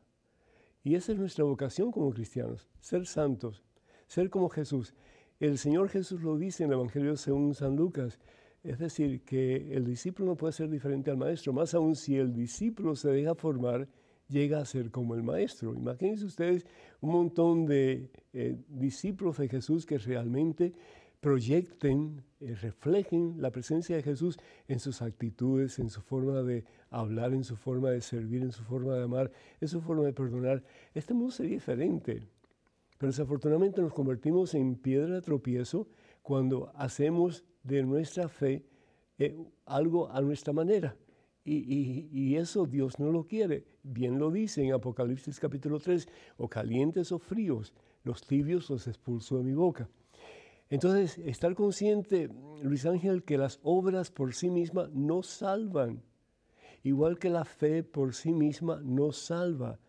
Y esa es nuestra vocación como cristianos, ser santos, ser como Jesús. El Señor Jesús lo dice en el Evangelio según San Lucas, es decir, que el discípulo no puede ser diferente al maestro, más aún si el discípulo se deja formar, llega a ser como el maestro. Imagínense ustedes un montón de eh, discípulos de Jesús que realmente proyecten, eh, reflejen la presencia de Jesús en sus actitudes, en su forma de hablar, en su forma de servir, en su forma de amar, en su forma de perdonar. Este mundo sería diferente. Pero desafortunadamente nos convertimos en piedra de tropiezo cuando hacemos de nuestra fe eh, algo a nuestra manera. Y, eso Dios no lo quiere. Bien lo dice en Apocalipsis capítulo 3, o calientes o fríos, los tibios los expulso de mi boca. Entonces, estar consciente, Luis Ángel, que las obras por sí mismas no salvan, igual que la fe por sí misma no salva.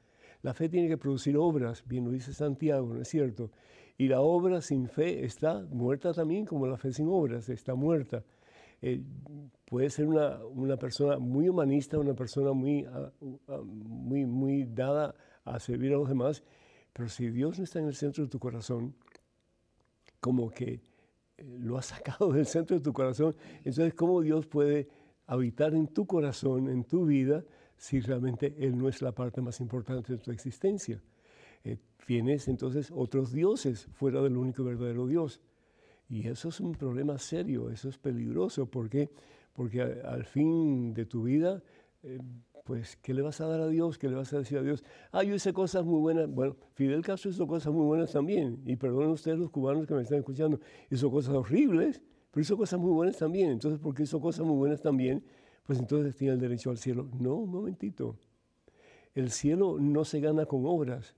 La fe tiene que producir obras, bien lo dice Santiago, ¿no es cierto? Y la obra sin fe está muerta también, como la fe sin obras está muerta. Eh, puede ser una, una, persona muy humanista, una persona muy, ah, ah, muy, muy dada a servir a los demás, pero si Dios no está en el centro de tu corazón, como que eh, lo has sacado del centro de tu corazón. Entonces, ¿cómo Dios puede habitar en tu corazón, en tu vida, si realmente Él no es la parte más importante de tu existencia? Eh, tienes entonces otros dioses fuera del único verdadero Dios. Y eso es un problema serio, eso es peligroso. ¿Por qué? Porque al fin de tu vida eh, pues, ¿qué le vas a dar a Dios? ¿Qué le vas a decir a Dios? Ah, yo hice cosas muy buenas. Bueno, Fidel Castro hizo cosas muy buenas también. Y perdonen ustedes los cubanos que me están escuchando. Hizo cosas horribles, pero hizo cosas muy buenas también. Entonces, porque hizo cosas muy buenas también, pues entonces tiene el derecho al cielo. No, un momentito. El cielo no se gana con obras.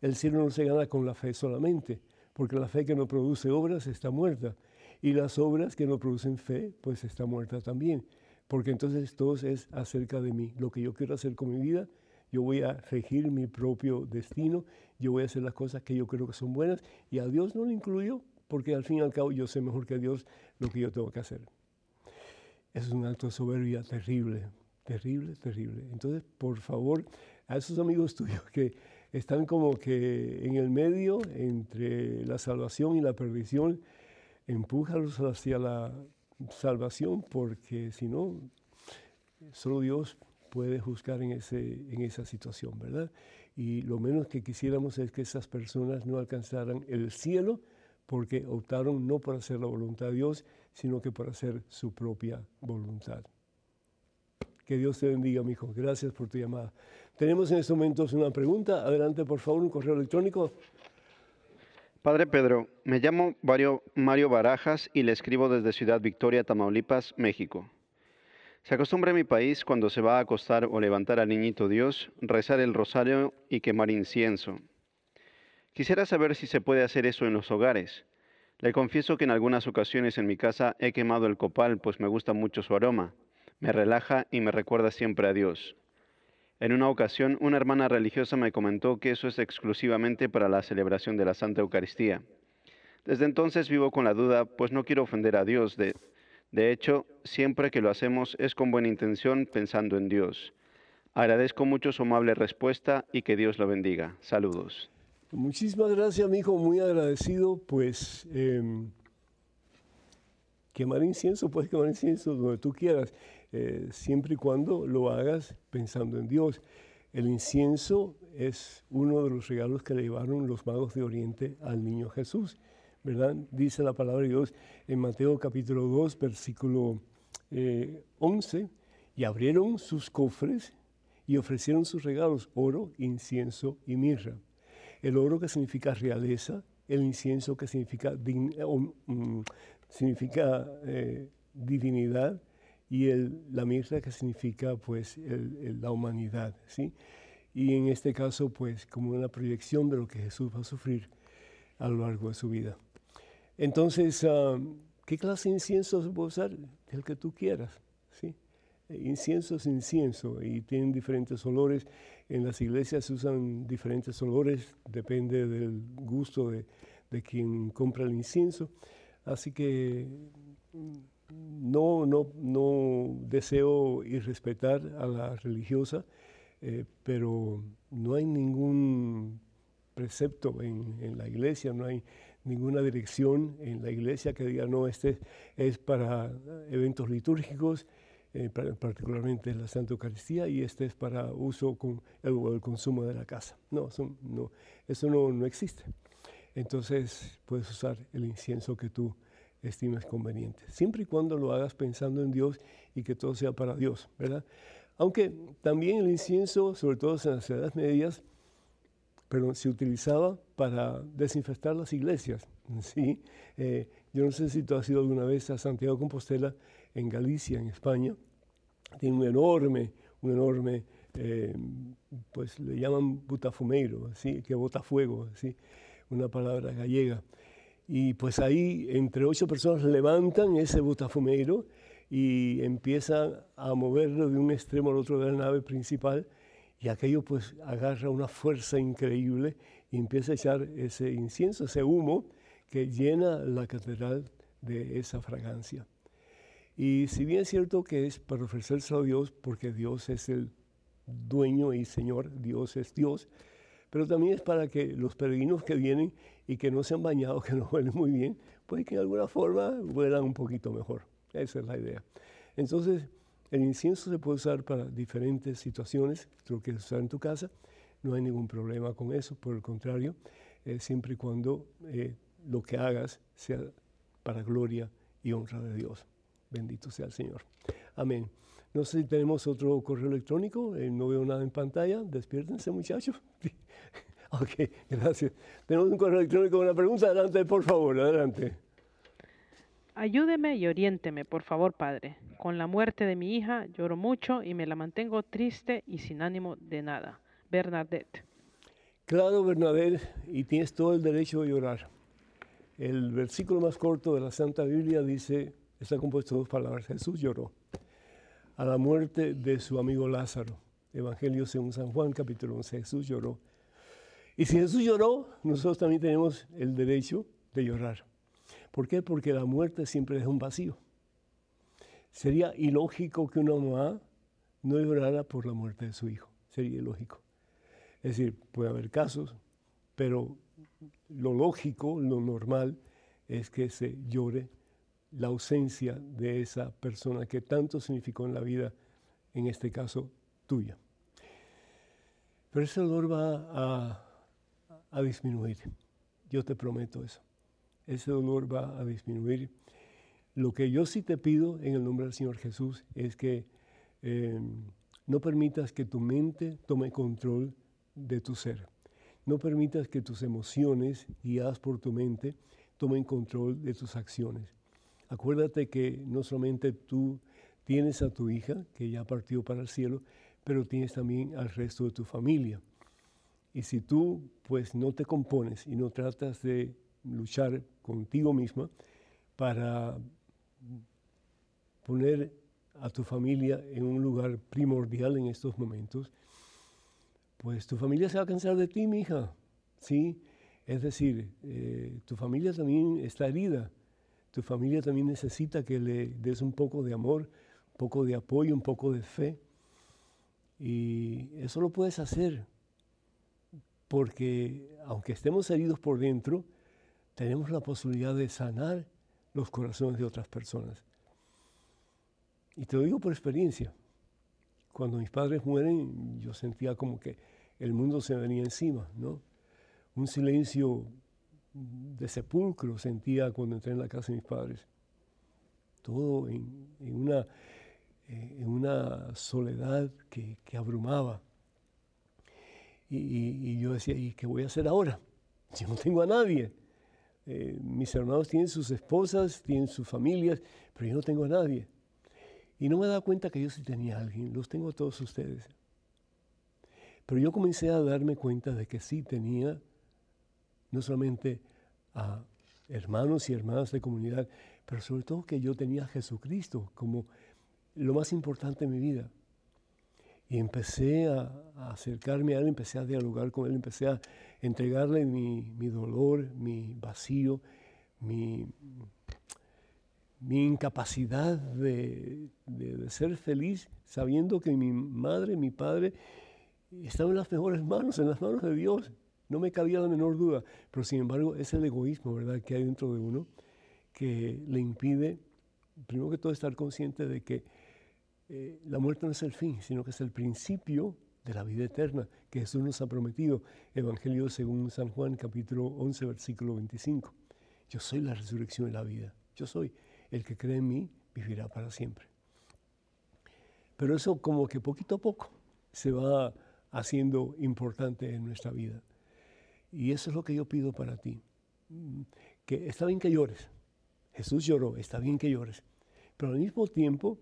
El cielo no se gana con la fe solamente, porque la fe que no produce obras está muerta. Y las obras que no producen fe, pues está muerta también porque entonces todo es acerca de mí, lo que yo quiero hacer con mi vida, yo voy a regir mi propio destino, yo voy a hacer las cosas que yo creo que son buenas y a Dios no lo incluyo porque al fin y al cabo yo sé mejor que Dios lo que yo tengo que hacer. Es un acto de soberbia terrible, terrible, terrible. Entonces, por favor, a esos amigos tuyos que están como que en el medio entre la salvación y la perdición, empújalos hacia la salvación, porque si no, solo Dios puede juzgar en, ese, en esa situación, ¿verdad? Y lo menos que quisiéramos es que esas personas no alcanzaran el cielo porque optaron no por hacer la voluntad de Dios, sino que por hacer su propia voluntad. Que Dios te bendiga, mi hijo. Gracias por tu llamada. Tenemos en estos momentos una pregunta. Adelante, por favor, un correo electrónico. Padre Pedro, me llamo Mario Barajas y le escribo desde Ciudad Victoria, Tamaulipas, México. Se acostumbra en mi país cuando se va a acostar o levantar al niñito Dios, rezar el rosario y quemar incienso. Quisiera saber si se puede hacer eso en los hogares. Le confieso que en algunas ocasiones en mi casa he quemado el copal, pues me gusta mucho su aroma. Me relaja y me recuerda siempre a Dios. En una ocasión, una hermana religiosa me comentó que eso es exclusivamente para la celebración de la Santa Eucaristía. Desde entonces vivo con la duda, pues no quiero ofender a Dios. De, hecho, siempre que lo hacemos es con buena intención, pensando en Dios. Agradezco mucho su amable respuesta y que Dios lo bendiga. Saludos. Muchísimas gracias, mi hijo, muy agradecido. Pues em, quemar incienso, puedes quemar incienso donde tú quieras. Eh, siempre y cuando lo hagas pensando en Dios. El incienso es uno de los regalos que le llevaron los magos de Oriente al niño Jesús, ¿verdad? Dice la palabra de Dios en Mateo capítulo 2, versículo 11, eh, y abrieron sus cofres y ofrecieron sus regalos, oro, incienso y mirra. El oro que significa realeza, el incienso que significa, mm, significa eh, divinidad, y el, la mirra que significa pues la humanidad, ¿sí? Y en este caso pues como una proyección de lo que Jesús va a sufrir a lo largo de su vida. Entonces, ah, ¿qué clase de incienso se puede usar? El que tú quieras, ¿sí? Incienso es incienso y tienen diferentes olores. En las iglesias se usan diferentes olores, depende del gusto de, de quien compra el incienso. Así que no, no, no deseo irrespetar a la religiosa, eh, pero no hay ningún precepto en, la iglesia, no hay ninguna dirección en la iglesia que diga, no, este es para eventos litúrgicos, eh, particularmente la Santa Eucaristía, y este es para uso con el, consumo de la casa. No, no eso no, no existe. Entonces puedes usar el incienso que tú estimes conveniente, siempre y cuando lo hagas pensando en Dios y que todo sea para Dios, ¿verdad? Aunque también el incienso, sobre todo en las edades medias, pero se utilizaba para desinfectar las iglesias. ¿sí? Eh, yo no sé si tú has ido alguna vez a Santiago Compostela, en Galicia, en España. Tiene un enorme, un enorme, eh, pues le llaman butafumeiro, ¿sí? que bota fuego, ¿sí? una palabra gallega. Y pues ahí entre ocho personas levantan ese botafumeiro y empiezan a moverlo de un extremo al otro de la nave principal y aquello pues agarra una fuerza increíble y empieza a echar ese incienso, ese humo que llena la catedral de esa fragancia. Y si bien es cierto que es para ofrecerse a Dios, porque Dios es el dueño y Señor, Dios es Dios, pero también es para que los peregrinos que vienen y que no se han bañado, que no huelen muy bien, pues que de alguna forma huelan un poquito mejor. Esa es la idea. Entonces, el incienso se puede usar para diferentes situaciones, lo que usar en tu casa, no hay ningún problema con eso, por el contrario, eh, siempre y cuando eh, lo que hagas sea para gloria y honra de Dios. Bendito sea el Señor. Amén. No sé si tenemos otro correo electrónico, eh, no veo nada en pantalla, despiértense muchachos. Ok, gracias. Tenemos un correo electrónico con una pregunta. Adelante, por favor, adelante. Ayúdeme y oriénteme, por favor, Padre. Con la muerte de mi hija lloro mucho y me la mantengo triste y sin ánimo de nada. Bernadette. Claro, Bernadette, y tienes todo el derecho de llorar. El versículo más corto de la Santa Biblia dice, está compuesto de dos palabras, Jesús lloró a la muerte de su amigo Lázaro. Evangelio según San Juan, capítulo 11, Jesús lloró y si Jesús lloró, nosotros también tenemos el derecho de llorar. ¿Por qué? Porque la muerte siempre deja un vacío. Sería ilógico que una mamá no llorara por la muerte de su hijo. Sería ilógico. Es decir, puede haber casos, pero lo lógico, lo normal, es que se llore la ausencia de esa persona que tanto significó en la vida, en este caso tuya. Pero ese dolor va a, disminuir, yo te prometo eso. Ese dolor va a disminuir. Lo que yo sí te pido en el nombre del Señor Jesús es que eh, no permitas que tu mente tome control de tu ser. No permitas que tus emociones, guiadas por tu mente, tomen control de tus acciones. Acuérdate que no solamente tú tienes a tu hija, que ya partió para el cielo, pero tienes también al resto de tu familia. Y si tú pues no te compones y no tratas de luchar contigo misma para poner a tu familia en un lugar primordial en estos momentos, pues tu familia se va a cansar de ti, mi hija. ¿sí? Es decir, eh, tu familia también está herida, tu familia también necesita que le des un poco de amor, un poco de apoyo, un poco de fe. Y eso lo puedes hacer porque aunque estemos heridos por dentro, tenemos la posibilidad de sanar los corazones de otras personas. Y te lo digo por experiencia. Cuando mis padres mueren, yo sentía como que el mundo se venía encima, ¿no? Un silencio de sepulcro sentía cuando entré en la casa de mis padres. Todo en, una, eh, una soledad que, abrumaba. Y, yo decía, ¿y qué voy a hacer ahora? Yo no tengo a nadie. Eh, mis hermanos tienen sus esposas, tienen sus familias, pero yo no tengo a nadie. Y no me daba cuenta que yo sí tenía a alguien, los tengo a todos ustedes. Pero yo comencé a darme cuenta de que sí tenía no solamente a hermanos y hermanas de comunidad, pero sobre todo que yo tenía a Jesucristo como lo más importante en mi vida. Y empecé a, acercarme a Él, empecé a dialogar con Él, empecé a entregarle mi, dolor, mi vacío, mi, mi incapacidad de, de, ser feliz, sabiendo que mi madre, mi padre, estaban en las mejores manos, en las manos de Dios. No me cabía la menor duda, pero sin embargo es el egoísmo, ¿verdad?, que hay dentro de uno que le impide, primero que todo, estar consciente de que eh, la muerte no es el fin, sino que es el principio de la vida eterna que Jesús nos ha prometido. Evangelio según San Juan, capítulo 11, versículo 25. Yo soy la resurrección y la vida. Yo soy el que cree en mí, vivirá para siempre. Pero eso como que poquito a poco se va haciendo importante en nuestra vida. Y eso es lo que yo pido para ti. Mm, que está bien que llores. Jesús lloró, está bien que llores. Pero al mismo tiempo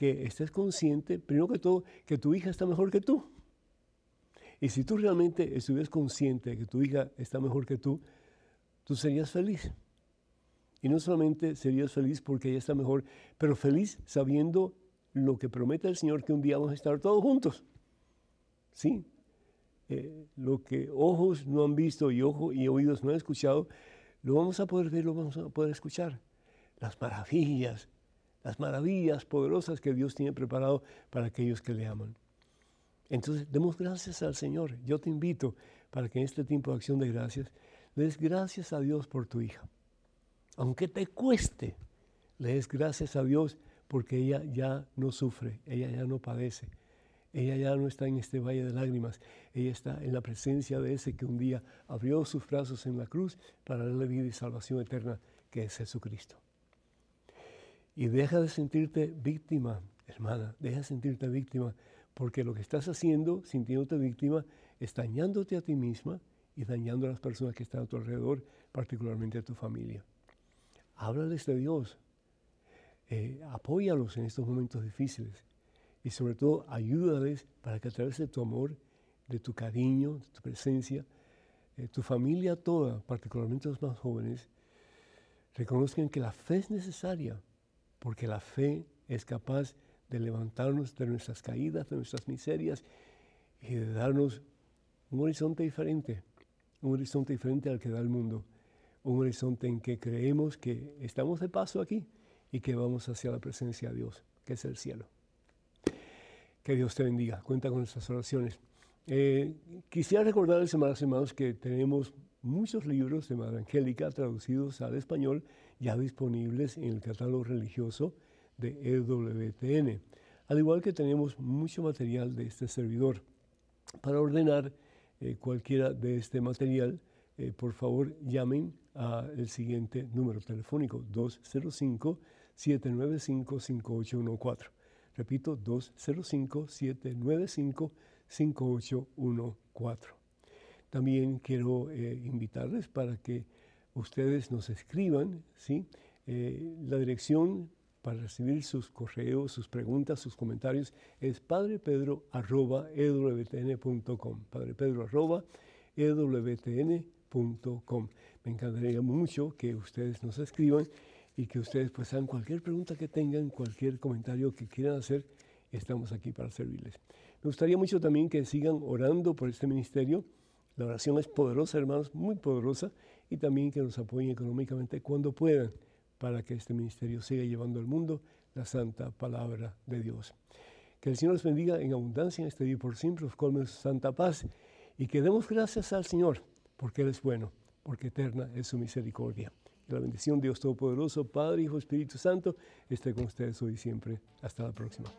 que estés consciente, primero que todo, que tu hija está mejor que tú. Y si tú realmente estuvieras consciente de que tu hija está mejor que tú, tú serías feliz. Y no solamente serías feliz porque ella está mejor, pero feliz sabiendo lo que promete el Señor que un día vamos a estar todos juntos. ¿Sí? Eh, lo que ojos no han visto y, ojos y oídos no han escuchado, lo vamos a poder ver, lo vamos a poder escuchar. Las maravillas, las maravillas poderosas que Dios tiene preparado para aquellos que le aman. Entonces, demos gracias al Señor. Yo te invito para que en este tiempo de acción de gracias, des gracias a Dios por tu hija. Aunque te cueste, le des gracias a Dios porque ella ya no sufre, ella ya no padece ella ya no está en este valle de lágrimas, ella está en la presencia de ese que un día abrió sus brazos en la cruz para darle vida y salvación eterna, que es Jesucristo. Y deja de sentirte víctima, hermana, deja de sentirte víctima, porque lo que estás haciendo, sintiéndote víctima, es dañándote a ti misma y dañando a las personas que están a tu alrededor, particularmente a tu familia. Háblales de Dios, eh, apóyalos en estos momentos difíciles y sobre todo ayúdales para que a través de tu amor, de tu cariño, de tu presencia, eh, tu familia toda, particularmente los más jóvenes, reconozcan que la fe es necesaria, porque la fe es capaz de levantarnos de nuestras caídas, de nuestras miserias y de darnos un horizonte diferente, un horizonte diferente al que da el mundo, un horizonte en que creemos que estamos de paso aquí y que vamos hacia la presencia de Dios, que es el cielo. Que Dios te bendiga. Cuenta con nuestras oraciones. Eh, quisiera recordarles, hermanos y hermanos, que tenemos muchos libros de Madre Angélica traducidos al español ya disponibles en el catálogo religioso de EWTN. Al igual que tenemos mucho material de este servidor. Para ordenar eh, cualquiera de este material, eh, por favor llamen al siguiente número telefónico 205-795-5814. Repito, 205-795-5814. También quiero eh, invitarles para que ustedes nos escriban, ¿sí? Eh, la dirección para recibir sus correos, sus preguntas, sus comentarios es padrepedro.ewtn.com. Padrepedro.ewtn.com. Me encantaría mucho que ustedes nos escriban y que ustedes pues hagan cualquier pregunta que tengan, cualquier comentario que quieran hacer, estamos aquí para servirles. Me gustaría mucho también que sigan orando por este ministerio. La oración es poderosa, hermanos, muy poderosa, y también que nos apoyen económicamente cuando puedan para que este ministerio siga llevando al mundo la santa palabra de Dios. Que el Señor los bendiga en abundancia en este día por siempre, os colme su santa paz y que demos gracias al Señor porque Él es bueno porque eterna es su misericordia. la bendición de Dios Todopoderoso, Padre, Hijo, Espíritu Santo, esté con ustedes hoy y siempre. Hasta la próxima.